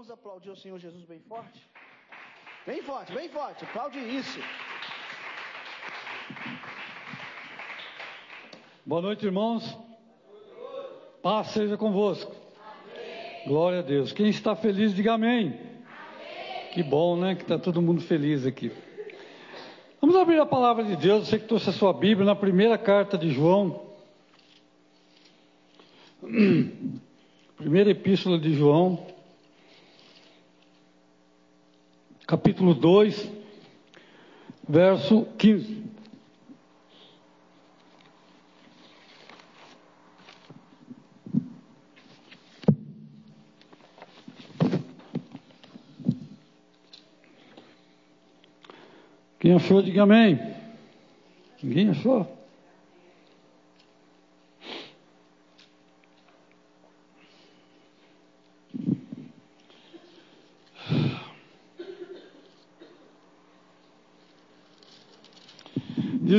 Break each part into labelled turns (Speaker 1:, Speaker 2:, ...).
Speaker 1: Vamos aplaudir o Senhor Jesus bem forte? Bem forte, bem forte. Aplaude isso.
Speaker 2: Boa noite, irmãos. Paz seja convosco. Amém. Glória a Deus. Quem está feliz, diga amém. amém. Que bom, né? Que está todo mundo feliz aqui. Vamos abrir a palavra de Deus. Você que trouxe a sua Bíblia na primeira carta de João. Primeira epístola de João. Capítulo 2, verso 15. Quem achou, diga amém. Ninguém achou?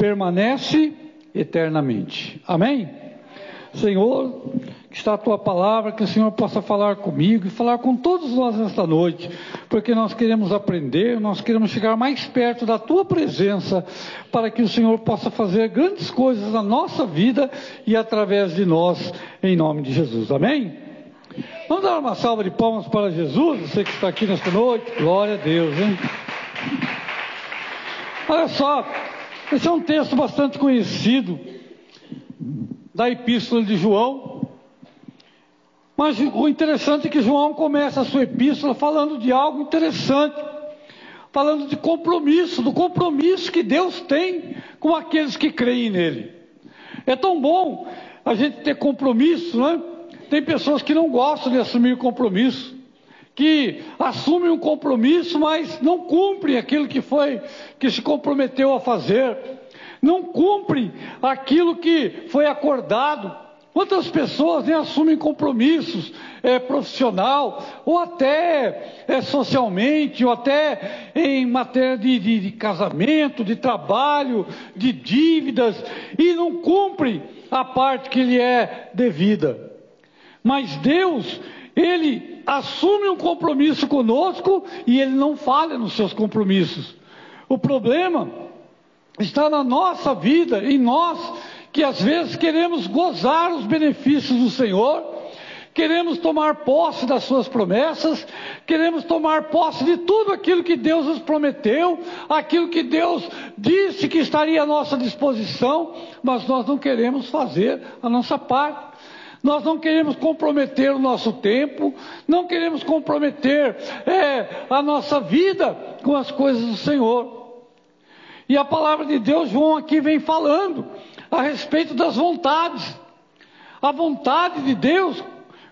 Speaker 2: permanece eternamente. Amém? Senhor, que está a tua palavra, que o Senhor possa falar comigo e falar com todos nós nesta noite, porque nós queremos aprender, nós queremos chegar mais perto da tua presença, para que o Senhor possa fazer grandes coisas na nossa vida e através de nós, em nome de Jesus. Amém? Vamos dar uma salva de palmas para Jesus, você que está aqui nesta noite. Glória a Deus, hein? Olha só, esse é um texto bastante conhecido da Epístola de João. Mas o interessante é que João começa a sua epístola falando de algo interessante, falando de compromisso, do compromisso que Deus tem com aqueles que creem nele. É tão bom a gente ter compromisso, né? Tem pessoas que não gostam de assumir compromisso que assumem um compromisso, mas não cumprem aquilo que foi, que se comprometeu a fazer, não cumprem aquilo que foi acordado. Quantas pessoas nem assumem compromissos é, profissional, ou até é, socialmente, ou até em matéria de, de, de casamento, de trabalho, de dívidas, e não cumprem a parte que lhe é devida. Mas Deus, Ele assume um compromisso conosco e ele não falha nos seus compromissos. O problema está na nossa vida, em nós, que às vezes queremos gozar os benefícios do Senhor, queremos tomar posse das suas promessas, queremos tomar posse de tudo aquilo que Deus nos prometeu, aquilo que Deus disse que estaria à nossa disposição, mas nós não queremos fazer a nossa parte. Nós não queremos comprometer o nosso tempo, não queremos comprometer é, a nossa vida com as coisas do Senhor. E a palavra de Deus, João aqui vem falando a respeito das vontades. A vontade de Deus,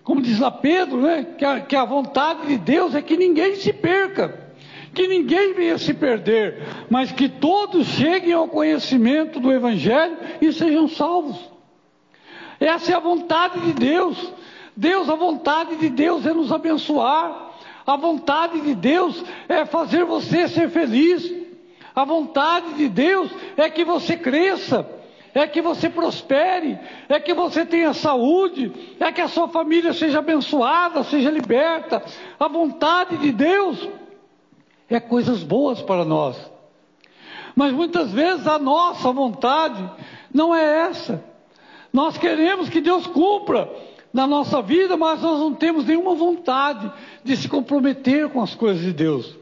Speaker 2: como diz lá Pedro, né, que, a, que a vontade de Deus é que ninguém se perca que ninguém venha se perder, mas que todos cheguem ao conhecimento do Evangelho e sejam salvos. Essa é a vontade de Deus. Deus, a vontade de Deus é nos abençoar. A vontade de Deus é fazer você ser feliz. A vontade de Deus é que você cresça, é que você prospere, é que você tenha saúde, é que a sua família seja abençoada, seja liberta. A vontade de Deus é coisas boas para nós. Mas muitas vezes a nossa vontade não é essa. Nós queremos que Deus cumpra na nossa vida, mas nós não temos nenhuma vontade de se comprometer com as coisas de Deus.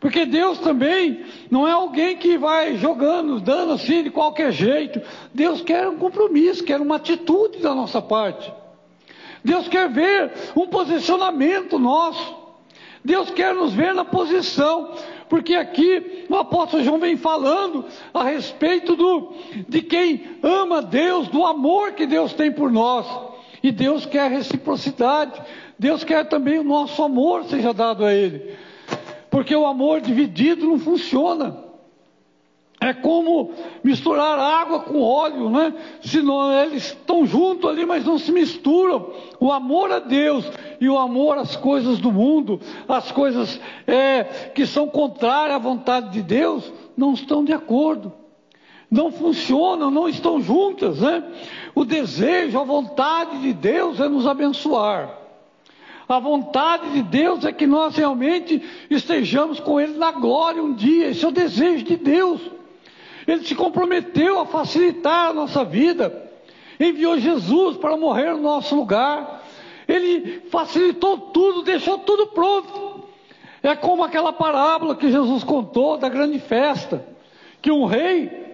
Speaker 2: Porque Deus também não é alguém que vai jogando, dando assim de qualquer jeito. Deus quer um compromisso, quer uma atitude da nossa parte. Deus quer ver um posicionamento nosso. Deus quer nos ver na posição porque aqui o apóstolo João vem falando a respeito do, de quem ama Deus, do amor que Deus tem por nós. E Deus quer reciprocidade, Deus quer também o nosso amor seja dado a Ele. Porque o amor dividido não funciona. É como misturar água com óleo, né? Senão eles estão juntos ali, mas não se misturam. O amor a Deus e o amor às coisas do mundo, as coisas é, que são contrárias à vontade de Deus, não estão de acordo. Não funcionam, não estão juntas, né? O desejo, a vontade de Deus é nos abençoar. A vontade de Deus é que nós realmente estejamos com Ele na glória um dia. Esse é o desejo de Deus. Ele se comprometeu a facilitar a nossa vida. Enviou Jesus para morrer no nosso lugar. Ele facilitou tudo, deixou tudo pronto. É como aquela parábola que Jesus contou da grande festa, que um rei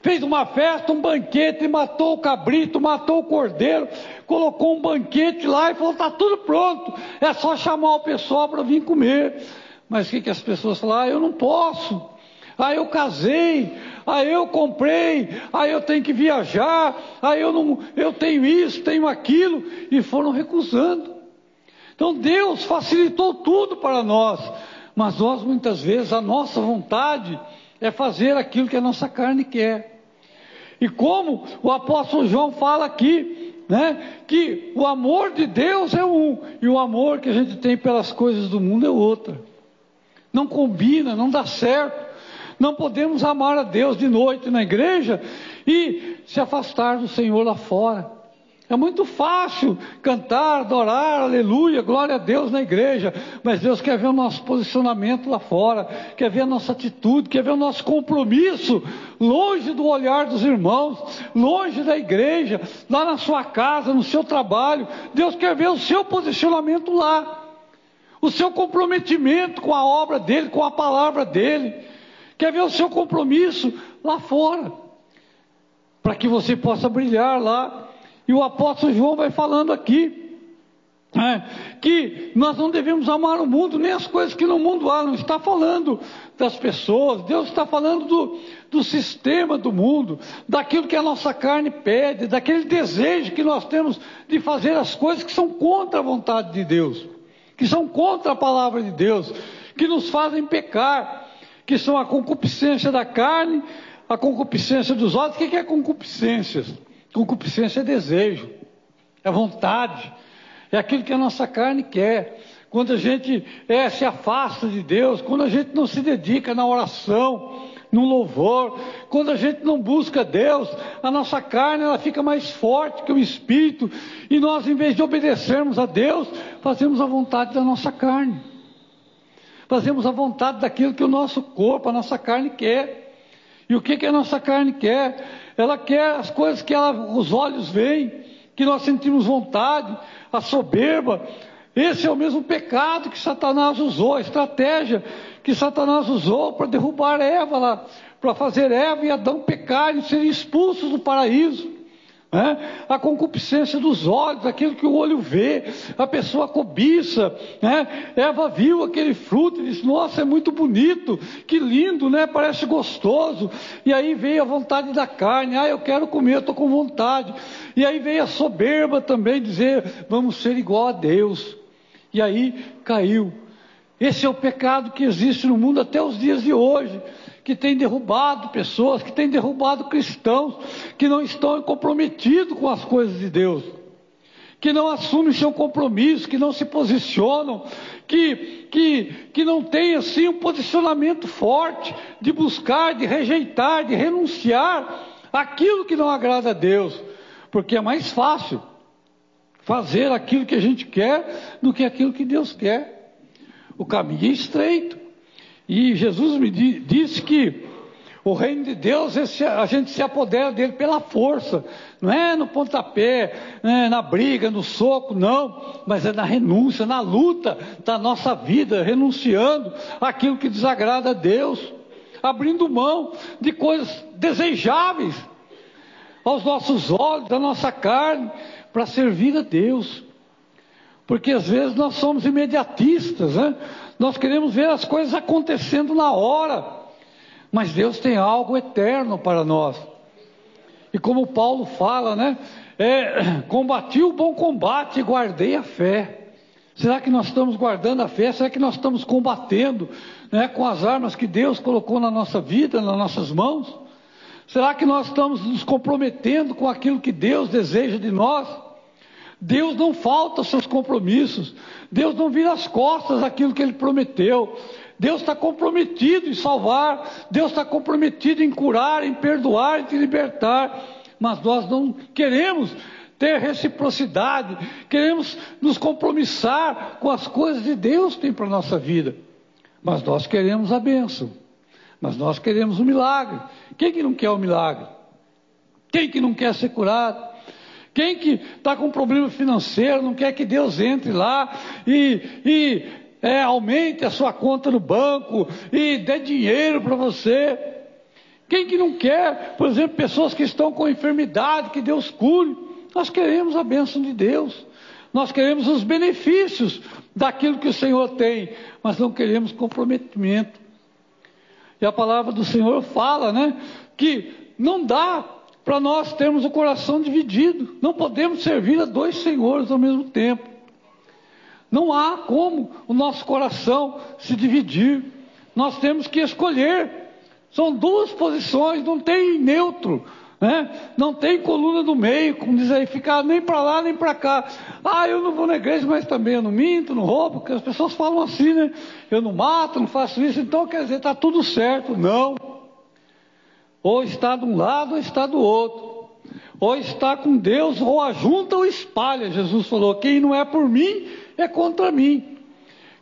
Speaker 2: fez uma festa, um banquete, matou o cabrito, matou o cordeiro, colocou um banquete lá e falou: está tudo pronto, é só chamar o pessoal para vir comer. Mas o que, que as pessoas falaram? Ah, eu não posso. Ah, eu casei, ah, eu comprei, ah, eu tenho que viajar, ah, eu, não, eu tenho isso, tenho aquilo, e foram recusando. Então Deus facilitou tudo para nós, mas nós muitas vezes a nossa vontade é fazer aquilo que a nossa carne quer. E como o apóstolo João fala aqui, né, que o amor de Deus é um e o amor que a gente tem pelas coisas do mundo é outra. Não combina, não dá certo. Não podemos amar a Deus de noite na igreja e se afastar do Senhor lá fora. É muito fácil cantar, adorar, aleluia, glória a Deus na igreja, mas Deus quer ver o nosso posicionamento lá fora, quer ver a nossa atitude, quer ver o nosso compromisso, longe do olhar dos irmãos, longe da igreja, lá na sua casa, no seu trabalho. Deus quer ver o seu posicionamento lá, o seu comprometimento com a obra dele, com a palavra dele, quer ver o seu compromisso lá fora, para que você possa brilhar lá. E o apóstolo João vai falando aqui. É, que nós não devemos amar o mundo, nem as coisas que no mundo há, não está falando das pessoas, Deus está falando do, do sistema do mundo, daquilo que a nossa carne pede, daquele desejo que nós temos de fazer as coisas que são contra a vontade de Deus, que são contra a palavra de Deus, que nos fazem pecar, que são a concupiscência da carne, a concupiscência dos olhos. O que é concupiscência? Concupiscência é desejo, é vontade, é aquilo que a nossa carne quer. Quando a gente é, se afasta de Deus, quando a gente não se dedica na oração, no louvor, quando a gente não busca Deus, a nossa carne ela fica mais forte que o espírito, e nós, em vez de obedecermos a Deus, fazemos a vontade da nossa carne, fazemos a vontade daquilo que o nosso corpo, a nossa carne quer. E o que, que a nossa carne quer? ela quer as coisas que ela, os olhos veem, que nós sentimos vontade, a soberba. Esse é o mesmo pecado que Satanás usou, a estratégia que Satanás usou para derrubar Eva lá, para fazer Eva e Adão pecarem, serem expulsos do paraíso. É? A concupiscência dos olhos, aquilo que o olho vê, a pessoa cobiça. Né? Eva viu aquele fruto e disse: Nossa, é muito bonito, que lindo, né? parece gostoso. E aí veio a vontade da carne: Ah, eu quero comer, estou com vontade. E aí veio a soberba também, dizer: Vamos ser igual a Deus. E aí caiu. Esse é o pecado que existe no mundo até os dias de hoje que tem derrubado pessoas, que tem derrubado cristãos, que não estão comprometidos com as coisas de Deus, que não assumem seu compromisso, que não se posicionam, que, que, que não têm assim um posicionamento forte de buscar, de rejeitar, de renunciar aquilo que não agrada a Deus, porque é mais fácil fazer aquilo que a gente quer do que aquilo que Deus quer. O caminho é estreito. E Jesus me disse que o reino de Deus, a gente se apodera dele pela força, não é no pontapé, é na briga, no soco, não, mas é na renúncia, na luta da nossa vida, renunciando aquilo que desagrada a Deus, abrindo mão de coisas desejáveis aos nossos olhos, da nossa carne, para servir a Deus. Porque às vezes nós somos imediatistas, né? Nós queremos ver as coisas acontecendo na hora, mas Deus tem algo eterno para nós. E como Paulo fala, né? É, combati o bom combate e guardei a fé. Será que nós estamos guardando a fé? Será que nós estamos combatendo né, com as armas que Deus colocou na nossa vida, nas nossas mãos? Será que nós estamos nos comprometendo com aquilo que Deus deseja de nós? Deus não falta seus compromissos. Deus não vira as costas àquilo que Ele prometeu. Deus está comprometido em salvar. Deus está comprometido em curar, em perdoar, em te libertar. Mas nós não queremos ter reciprocidade, queremos nos compromissar com as coisas de Deus que tem para a nossa vida. Mas nós queremos a bênção, mas nós queremos o milagre. Quem que não quer o milagre? Quem que não quer ser curado? Quem que está com problema financeiro, não quer que Deus entre lá e, e é, aumente a sua conta no banco e dê dinheiro para você? Quem que não quer, por exemplo, pessoas que estão com enfermidade, que Deus cure? Nós queremos a bênção de Deus, nós queremos os benefícios daquilo que o Senhor tem, mas não queremos comprometimento. E a palavra do Senhor fala, né, que não dá para nós termos o coração dividido, não podemos servir a dois senhores ao mesmo tempo. Não há como o nosso coração se dividir. Nós temos que escolher. São duas posições, não tem neutro. Né? Não tem coluna do meio, como diz aí, ficar nem para lá nem para cá. Ah, eu não vou na igreja, mas também eu não minto, não roubo, porque as pessoas falam assim, né? Eu não mato, não faço isso, então quer dizer, está tudo certo. Não. Ou está de um lado ou está do outro. Ou está com Deus, ou ajunta ou espalha. Jesus falou: quem não é por mim é contra mim.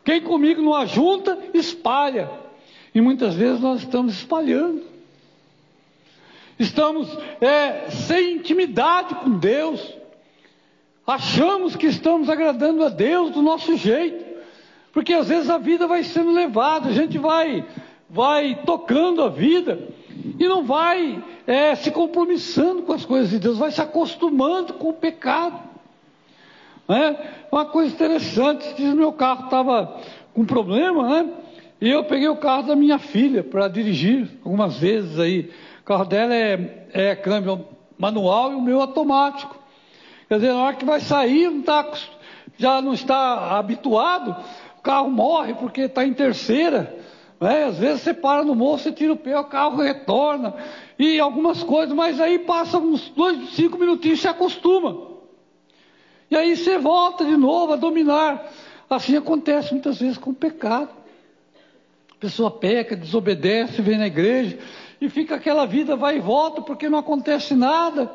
Speaker 2: Quem comigo não ajunta, espalha. E muitas vezes nós estamos espalhando estamos é, sem intimidade com Deus, achamos que estamos agradando a Deus do nosso jeito, porque às vezes a vida vai sendo levada, a gente vai, vai tocando a vida e não vai é, se compromissando com as coisas de Deus, vai se acostumando com o pecado. É uma coisa interessante, diz meu carro estava com problema, né? E eu peguei o carro da minha filha para dirigir algumas vezes aí o carro dela é, é câmbio manual e o meu automático. Quer dizer, na hora que vai sair, não tá, já não está habituado, o carro morre porque está em terceira. Né? Às vezes você para no morro, você tira o pé, o carro retorna. E algumas coisas, mas aí passa uns dois, cinco minutinhos se acostuma. E aí você volta de novo a dominar. Assim acontece muitas vezes com o pecado. A pessoa peca, desobedece, vem na igreja, e fica aquela vida vai e volta porque não acontece nada.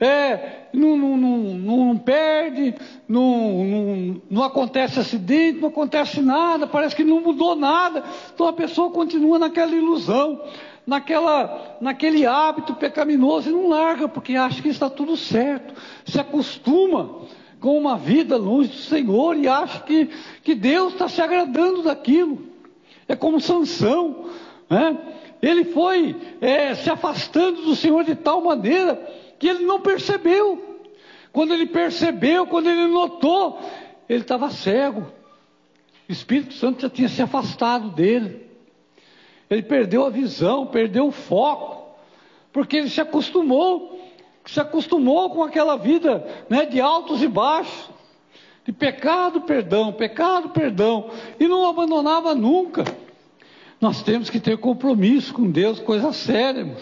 Speaker 2: É, não, não, não, não perde, não, não, não acontece acidente, não acontece nada, parece que não mudou nada. Então a pessoa continua naquela ilusão, naquela, naquele hábito pecaminoso e não larga, porque acha que está tudo certo, se acostuma com uma vida longe do Senhor e acha que, que Deus está se agradando daquilo. É como Sansão, né? Ele foi é, se afastando do Senhor de tal maneira que ele não percebeu. Quando ele percebeu, quando ele notou, ele estava cego. O Espírito Santo já tinha se afastado dele. Ele perdeu a visão, perdeu o foco, porque ele se acostumou, se acostumou com aquela vida né, de altos e baixos, de pecado, perdão, pecado, perdão, e não abandonava nunca. Nós temos que ter compromisso com Deus, coisa séria.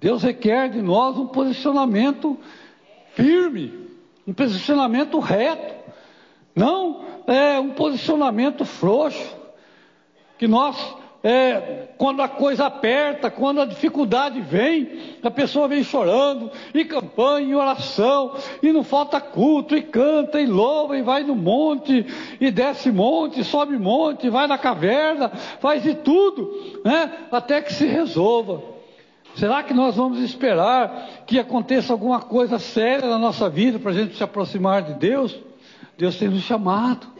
Speaker 2: Deus requer de nós um posicionamento firme, um posicionamento reto, não é um posicionamento frouxo, que nós é, quando a coisa aperta, quando a dificuldade vem, a pessoa vem chorando, e campanha, e oração, e não falta culto, e canta, e louva, e vai no monte, e desce monte, sobe monte, vai na caverna, faz de tudo, né? Até que se resolva. Será que nós vamos esperar que aconteça alguma coisa séria na nossa vida para a gente se aproximar de Deus? Deus tem nos chamado.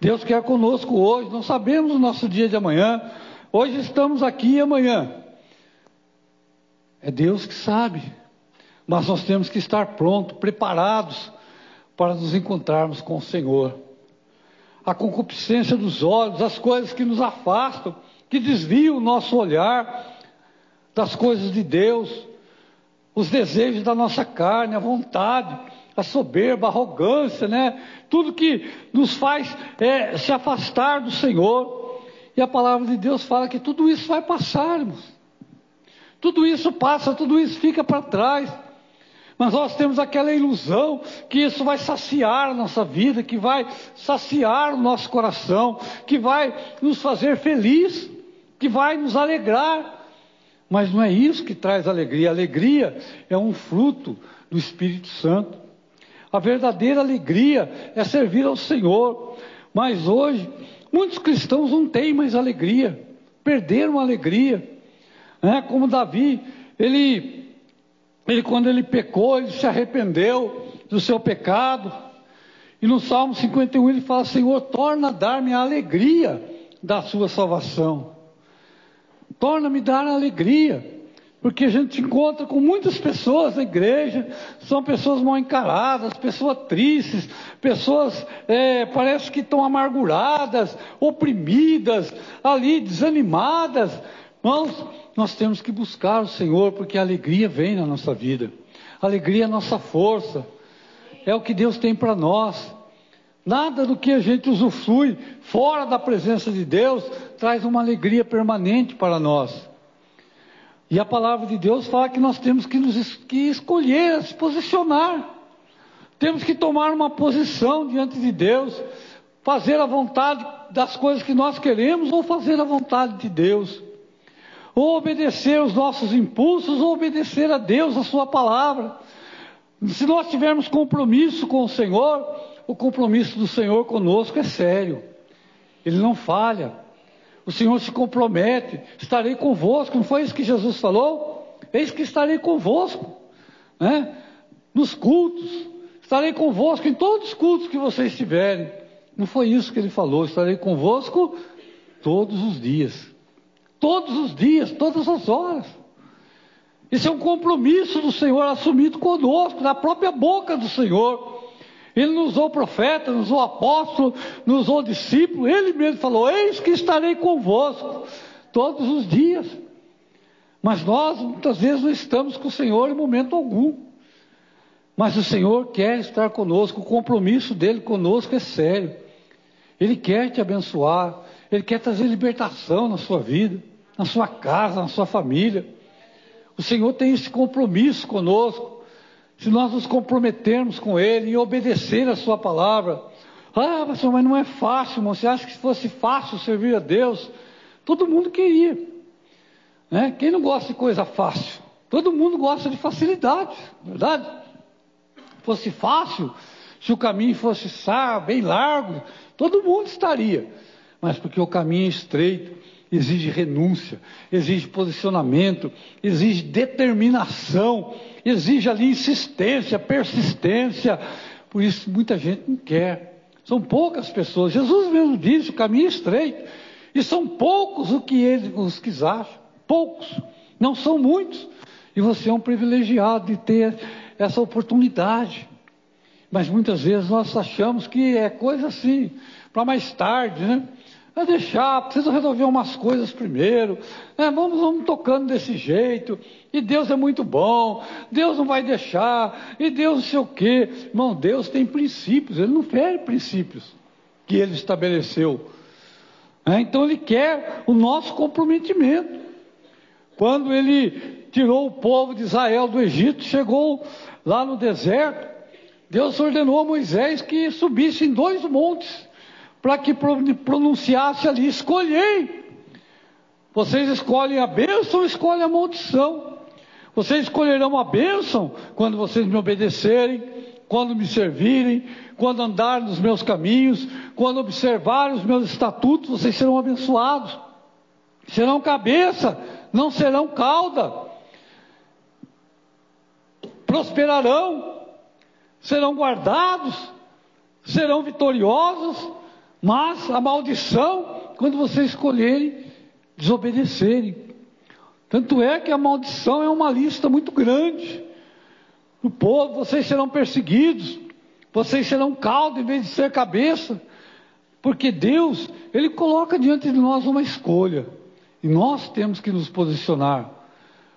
Speaker 2: Deus quer conosco hoje, não sabemos o nosso dia de amanhã. Hoje estamos aqui e amanhã. É Deus que sabe. Mas nós temos que estar prontos, preparados para nos encontrarmos com o Senhor. A concupiscência dos olhos, as coisas que nos afastam, que desviam o nosso olhar das coisas de Deus, os desejos da nossa carne, a vontade, a soberba, a arrogância, né? Tudo que nos faz é, se afastar do Senhor. E a palavra de Deus fala que tudo isso vai passar, irmãos. Tudo isso passa, tudo isso fica para trás. Mas nós temos aquela ilusão que isso vai saciar a nossa vida, que vai saciar o nosso coração, que vai nos fazer feliz, que vai nos alegrar. Mas não é isso que traz alegria. alegria é um fruto do Espírito Santo. A verdadeira alegria é servir ao Senhor. Mas hoje, muitos cristãos não têm mais alegria, perderam a alegria. É como Davi, ele, ele quando ele pecou, ele se arrependeu do seu pecado. E no Salmo 51 ele fala: Senhor, torna a dar-me a alegria da sua salvação. Torna-me dar a alegria. Porque a gente encontra com muitas pessoas na igreja, são pessoas mal encaradas, pessoas tristes, pessoas é, parece que estão amarguradas, oprimidas, ali desanimadas. Irmãos, nós temos que buscar o Senhor, porque a alegria vem na nossa vida. A alegria é a nossa força, é o que Deus tem para nós. Nada do que a gente usufrui fora da presença de Deus traz uma alegria permanente para nós. E a palavra de Deus fala que nós temos que, nos, que escolher, se posicionar. Temos que tomar uma posição diante de Deus, fazer a vontade das coisas que nós queremos ou fazer a vontade de Deus. Ou obedecer os nossos impulsos ou obedecer a Deus, a Sua palavra. Se nós tivermos compromisso com o Senhor, o compromisso do Senhor conosco é sério. Ele não falha. O Senhor se compromete, estarei convosco. Não foi isso que Jesus falou? Eis que estarei convosco, né? Nos cultos, estarei convosco em todos os cultos que vocês tiverem. Não foi isso que ele falou, estarei convosco todos os dias. Todos os dias, todas as horas. Isso é um compromisso do Senhor assumido conosco, na própria boca do Senhor. Ele nos usou profeta, nos usou apóstolo, nos usou discípulo. Ele mesmo falou: Eis que estarei convosco todos os dias. Mas nós muitas vezes não estamos com o Senhor em momento algum. Mas o Senhor quer estar conosco, o compromisso dele conosco é sério. Ele quer te abençoar, ele quer trazer libertação na sua vida, na sua casa, na sua família. O Senhor tem esse compromisso conosco se nós nos comprometermos com Ele e obedecer a Sua palavra. Ah, pastor, mas não é fácil, irmão. Você acha que se fosse fácil servir a Deus? Todo mundo queria. Né? Quem não gosta de coisa fácil? Todo mundo gosta de facilidade, verdade? Se fosse fácil, se o caminho fosse sá, bem largo, todo mundo estaria. Mas porque o caminho é estreito, exige renúncia, exige posicionamento, exige determinação exige ali insistência, persistência. Por isso muita gente não quer. São poucas pessoas. Jesus mesmo disse: o caminho é estreito. E são poucos o que eles, os que acham. Poucos. Não são muitos. E você é um privilegiado de ter essa oportunidade. Mas muitas vezes nós achamos que é coisa assim, para mais tarde, né? Vai deixar, precisa resolver umas coisas primeiro. Né? Vamos, vamos tocando desse jeito. E Deus é muito bom. Deus não vai deixar. E Deus não sei o quê. Irmão, Deus tem princípios. Ele não fere princípios que ele estabeleceu. É, então ele quer o nosso comprometimento. Quando ele tirou o povo de Israel do Egito, chegou lá no deserto, Deus ordenou a Moisés que subisse em dois montes para que pronunciasse ali: escolhei. Vocês escolhem a bênção ou escolhem a maldição? Vocês escolherão a bênção quando vocês me obedecerem, quando me servirem, quando andarem nos meus caminhos, quando observarem os meus estatutos, vocês serão abençoados. Serão cabeça, não serão cauda. Prosperarão, serão guardados, serão vitoriosos mas a maldição, quando vocês escolherem desobedecerem. Tanto é que a maldição é uma lista muito grande. O povo, vocês serão perseguidos, vocês serão caldo em vez de ser cabeça. Porque Deus, Ele coloca diante de nós uma escolha. E nós temos que nos posicionar.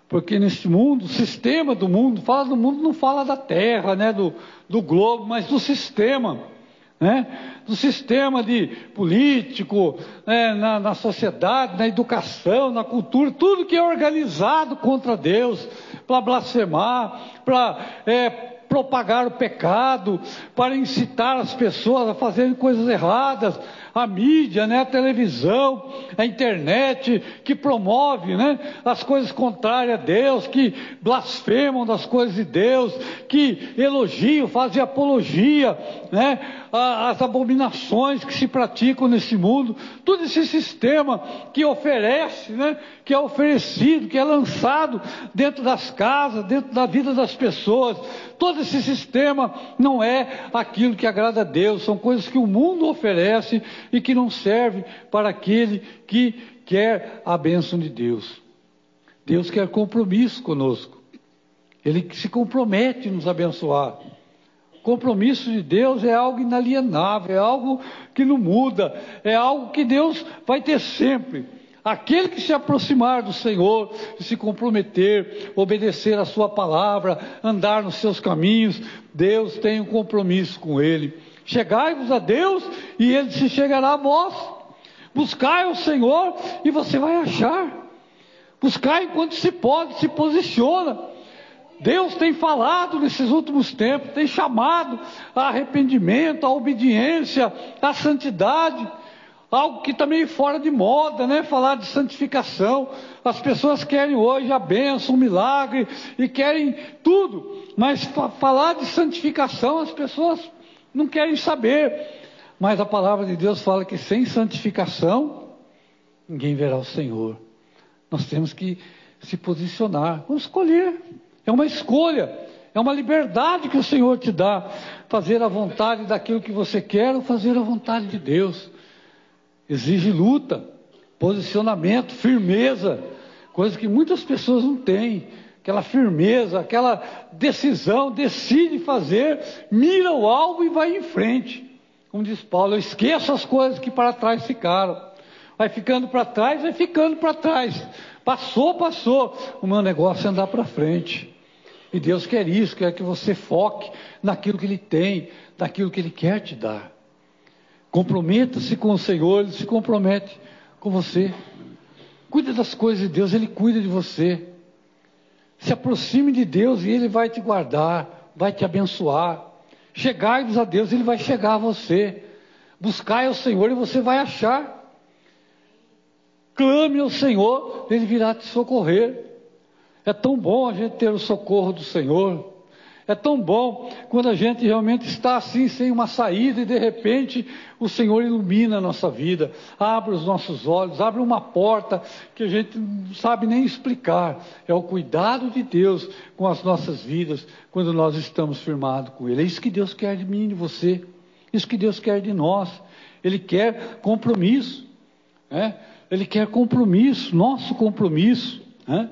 Speaker 2: Porque nesse mundo, o sistema do mundo, fala do mundo, não fala da terra, né, do, do globo, mas do sistema. Né? do sistema de político, né, na, na sociedade, na educação, na cultura, tudo que é organizado contra Deus, para blasfemar, para é, propagar o pecado, para incitar as pessoas a fazerem coisas erradas, a mídia, né, a televisão, a internet, que promove né, as coisas contrárias a Deus, que blasfemam das coisas de Deus, que elogiam, fazem apologia, né, as abominações que se praticam nesse mundo, todo esse sistema que oferece, né, que é oferecido, que é lançado dentro das casas, dentro da vida das pessoas, todo esse sistema não é aquilo que agrada a Deus, são coisas que o mundo oferece e que não serve para aquele que quer a bênção de Deus. Deus quer compromisso conosco. Ele se compromete em nos abençoar. O compromisso de Deus é algo inalienável, é algo que não muda, é algo que Deus vai ter sempre. Aquele que se aproximar do Senhor, se comprometer, obedecer a Sua palavra, andar nos seus caminhos, Deus tem um compromisso com ele. Chegai-vos a Deus e ele se chegará a vós. Buscai o Senhor e você vai achar. Buscai enquanto se pode, se posiciona. Deus tem falado nesses últimos tempos, tem chamado a arrependimento, a obediência, a santidade. Algo que também fora de moda, né? Falar de santificação. As pessoas querem hoje a bênção, o milagre e querem tudo. Mas falar de santificação as pessoas não querem saber. Mas a palavra de Deus fala que sem santificação, ninguém verá o Senhor. Nós temos que se posicionar, vamos escolher. É uma escolha, é uma liberdade que o Senhor te dá. Fazer a vontade daquilo que você quer ou fazer a vontade de Deus. Exige luta, posicionamento, firmeza, coisa que muitas pessoas não têm aquela firmeza, aquela decisão, decide fazer, mira o alvo e vai em frente. Como diz Paulo, eu esqueço as coisas que para trás ficaram. Vai ficando para trás, vai ficando para trás. Passou, passou. O meu negócio é andar para frente. E Deus quer isso, quer que você foque naquilo que Ele tem, naquilo que Ele quer te dar. Comprometa-se com o Senhor, Ele se compromete com você. Cuida das coisas de Deus, Ele cuida de você. Se aproxime de Deus e Ele vai te guardar, vai te abençoar. Chegai-vos a Deus, Ele vai chegar a você. Buscai ao Senhor e você vai achar. Clame ao Senhor, Ele virá te socorrer. É tão bom a gente ter o socorro do Senhor. É tão bom quando a gente realmente está assim, sem uma saída, e de repente o Senhor ilumina a nossa vida, abre os nossos olhos, abre uma porta que a gente não sabe nem explicar. É o cuidado de Deus com as nossas vidas, quando nós estamos firmados com Ele. É isso que Deus quer de mim e de você, isso que Deus quer de nós. Ele quer compromisso, né? Ele quer compromisso, nosso compromisso, né?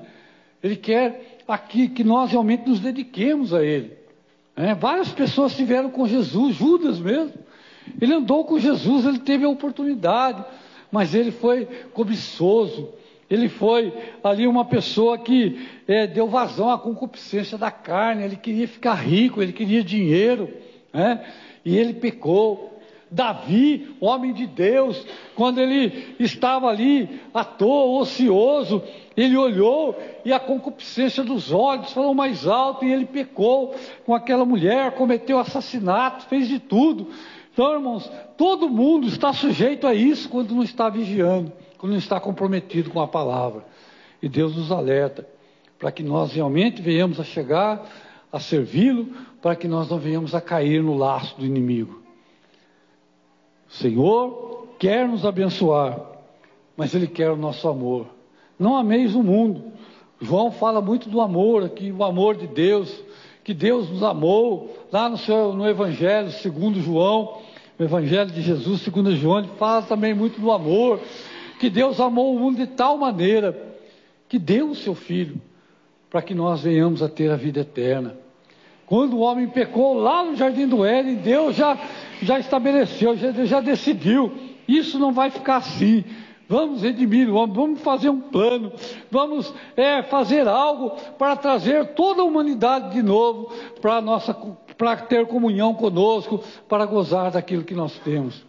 Speaker 2: Ele quer aqui que nós realmente nos dediquemos a Ele. É, várias pessoas estiveram com Jesus, Judas mesmo. Ele andou com Jesus, ele teve a oportunidade, mas ele foi cobiçoso. Ele foi ali uma pessoa que é, deu vazão à concupiscência da carne. Ele queria ficar rico, ele queria dinheiro, né? e ele pecou. Davi, homem de Deus, quando ele estava ali à toa, ocioso, ele olhou e a concupiscência dos olhos falou mais alto e ele pecou com aquela mulher, cometeu assassinato, fez de tudo. Então, irmãos, todo mundo está sujeito a isso quando não está vigiando, quando não está comprometido com a palavra. E Deus nos alerta para que nós realmente venhamos a chegar a servi-lo, para que nós não venhamos a cair no laço do inimigo. Senhor quer nos abençoar, mas Ele quer o nosso amor. Não ameis o mundo. João fala muito do amor aqui, o amor de Deus, que Deus nos amou, lá no, seu, no Evangelho segundo João, o Evangelho de Jesus segundo João, ele fala também muito do amor, que Deus amou o mundo de tal maneira que deu o seu Filho para que nós venhamos a ter a vida eterna. Quando o homem pecou lá no Jardim do Éden, Deus já, já estabeleceu, já, já decidiu, isso não vai ficar assim Vamos redimir vamos fazer um plano, vamos é, fazer algo para trazer toda a humanidade de novo para nossa para ter comunhão conosco, para gozar daquilo que nós temos.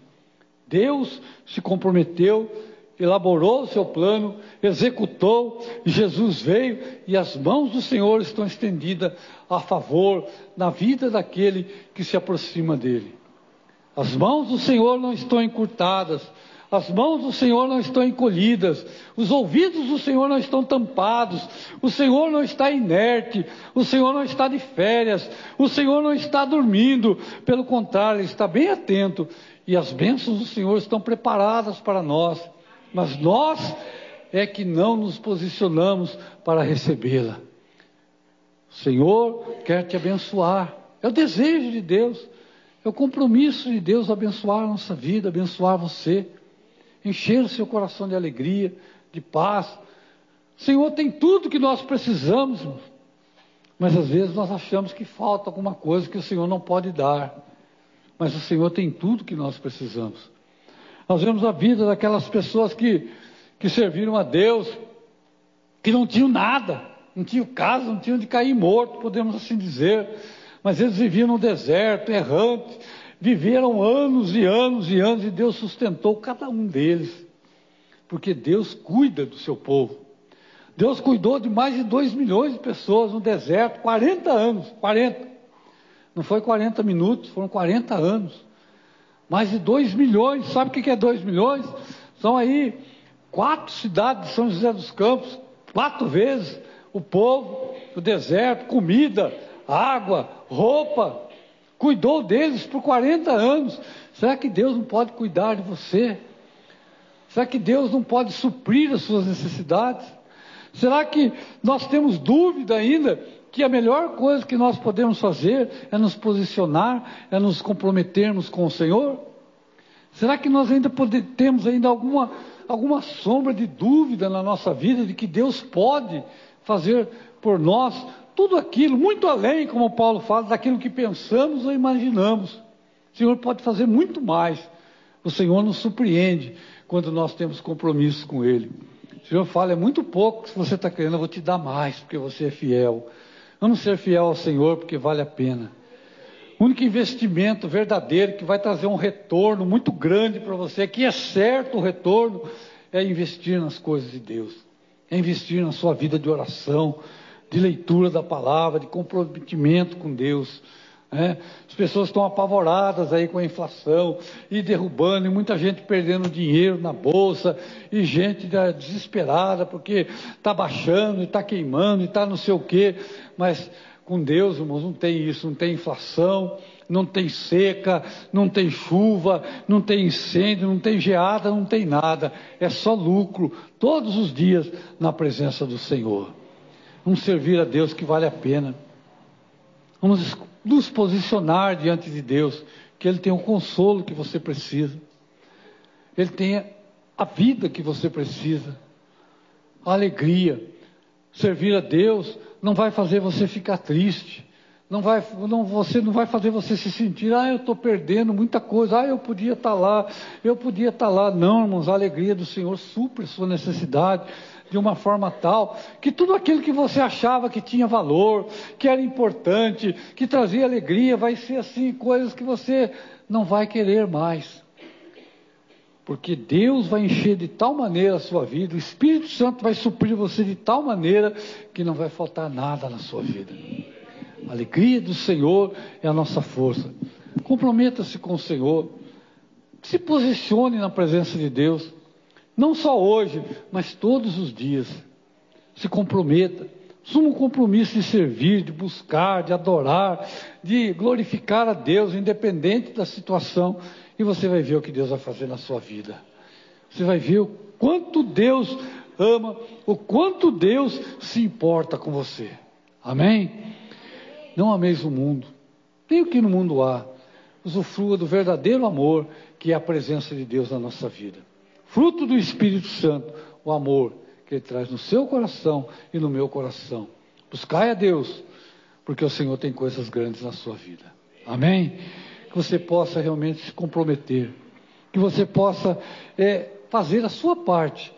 Speaker 2: Deus se comprometeu, elaborou o seu plano, executou, Jesus veio e as mãos do Senhor estão estendidas a favor da vida daquele que se aproxima dele. As mãos do Senhor não estão encurtadas, as mãos do Senhor não estão encolhidas, os ouvidos do Senhor não estão tampados, o Senhor não está inerte, o Senhor não está de férias, o Senhor não está dormindo, pelo contrário, Ele está bem atento e as bênçãos do Senhor estão preparadas para nós, mas nós é que não nos posicionamos para recebê-la. O Senhor quer te abençoar, é o desejo de Deus. É o compromisso de Deus abençoar a nossa vida, abençoar você, encher o seu coração de alegria, de paz. O Senhor tem tudo que nós precisamos, mas às vezes nós achamos que falta alguma coisa que o Senhor não pode dar. Mas o Senhor tem tudo que nós precisamos. Nós vemos a vida daquelas pessoas que, que serviram a Deus, que não tinham nada, não tinham casa, não tinham de cair morto, podemos assim dizer mas eles viviam no deserto, errantes, viveram anos e anos e anos, e Deus sustentou cada um deles, porque Deus cuida do seu povo. Deus cuidou de mais de 2 milhões de pessoas no deserto, 40 anos, 40. Não foi 40 minutos, foram 40 anos. Mais de 2 milhões, sabe o que é 2 milhões? São aí quatro cidades de São José dos Campos, quatro vezes o povo, o deserto, comida, água, roupa, cuidou deles por 40 anos. Será que Deus não pode cuidar de você? Será que Deus não pode suprir as suas necessidades? Será que nós temos dúvida ainda que a melhor coisa que nós podemos fazer é nos posicionar, é nos comprometermos com o Senhor? Será que nós ainda pode, temos ainda alguma, alguma sombra de dúvida na nossa vida de que Deus pode fazer por nós tudo aquilo, muito além, como Paulo fala, daquilo que pensamos ou imaginamos. O Senhor pode fazer muito mais. O Senhor nos surpreende quando nós temos compromisso com Ele. O Senhor fala, é muito pouco, se você está querendo, eu vou te dar mais, porque você é fiel. Vamos ser fiel ao Senhor, porque vale a pena. O único investimento verdadeiro que vai trazer um retorno muito grande para você, que é certo o retorno, é investir nas coisas de Deus. É investir na sua vida de oração, de leitura da palavra, de comprometimento com Deus. Né? As pessoas estão apavoradas aí com a inflação e derrubando, e muita gente perdendo dinheiro na bolsa, e gente desesperada porque está baixando, está queimando, está não sei o quê. Mas com Deus, irmãos, não tem isso, não tem inflação, não tem seca, não tem chuva, não tem incêndio, não tem geada, não tem nada. É só lucro todos os dias na presença do Senhor. Vamos servir a Deus que vale a pena. Vamos nos posicionar diante de Deus, que Ele tem o consolo que você precisa. Ele tem a vida que você precisa. A alegria. Servir a Deus não vai fazer você ficar triste. Não vai, não, você não vai fazer você se sentir, ah, eu estou perdendo muita coisa, ah, eu podia estar tá lá, eu podia estar tá lá. Não, irmãos, a alegria do Senhor supre sua necessidade de uma forma tal que tudo aquilo que você achava que tinha valor, que era importante, que trazia alegria, vai ser assim, coisas que você não vai querer mais. Porque Deus vai encher de tal maneira a sua vida, o Espírito Santo vai suprir você de tal maneira que não vai faltar nada na sua vida. A alegria do Senhor é a nossa força. Comprometa-se com o Senhor. Se posicione na presença de Deus. Não só hoje, mas todos os dias. Se comprometa. Assuma um compromisso de servir, de buscar, de adorar, de glorificar a Deus, independente da situação. E você vai ver o que Deus vai fazer na sua vida. Você vai ver o quanto Deus ama, o quanto Deus se importa com você. Amém? Não ameis o mundo, nem o que no mundo há. Usufrua do verdadeiro amor que é a presença de Deus na nossa vida fruto do Espírito Santo, o amor que Ele traz no seu coração e no meu coração. Buscai a Deus, porque o Senhor tem coisas grandes na sua vida. Amém? Que você possa realmente se comprometer, que você possa é, fazer a sua parte,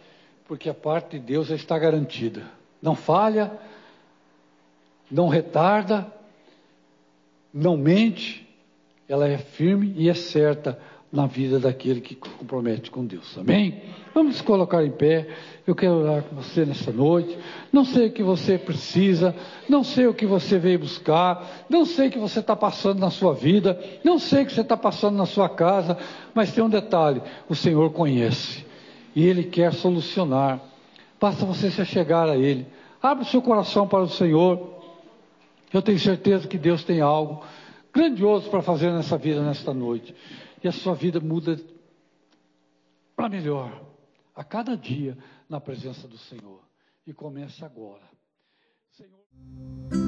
Speaker 2: porque a parte de Deus já está garantida. Não falha, não retarda, não mente, ela é firme e é certa na vida daquele que compromete com Deus. Amém? Vamos nos colocar em pé. Eu quero orar com você nesta noite. Não sei o que você precisa, não sei o que você veio buscar, não sei o que você está passando na sua vida, não sei o que você está passando na sua casa, mas tem um detalhe: o Senhor conhece e Ele quer solucionar. Basta você se chegar a Ele. Abre o seu coração para o Senhor. Eu tenho certeza que Deus tem algo grandioso para fazer nessa vida, nesta noite. E a sua vida muda para melhor a cada dia na presença do Senhor. E começa agora. Senhor...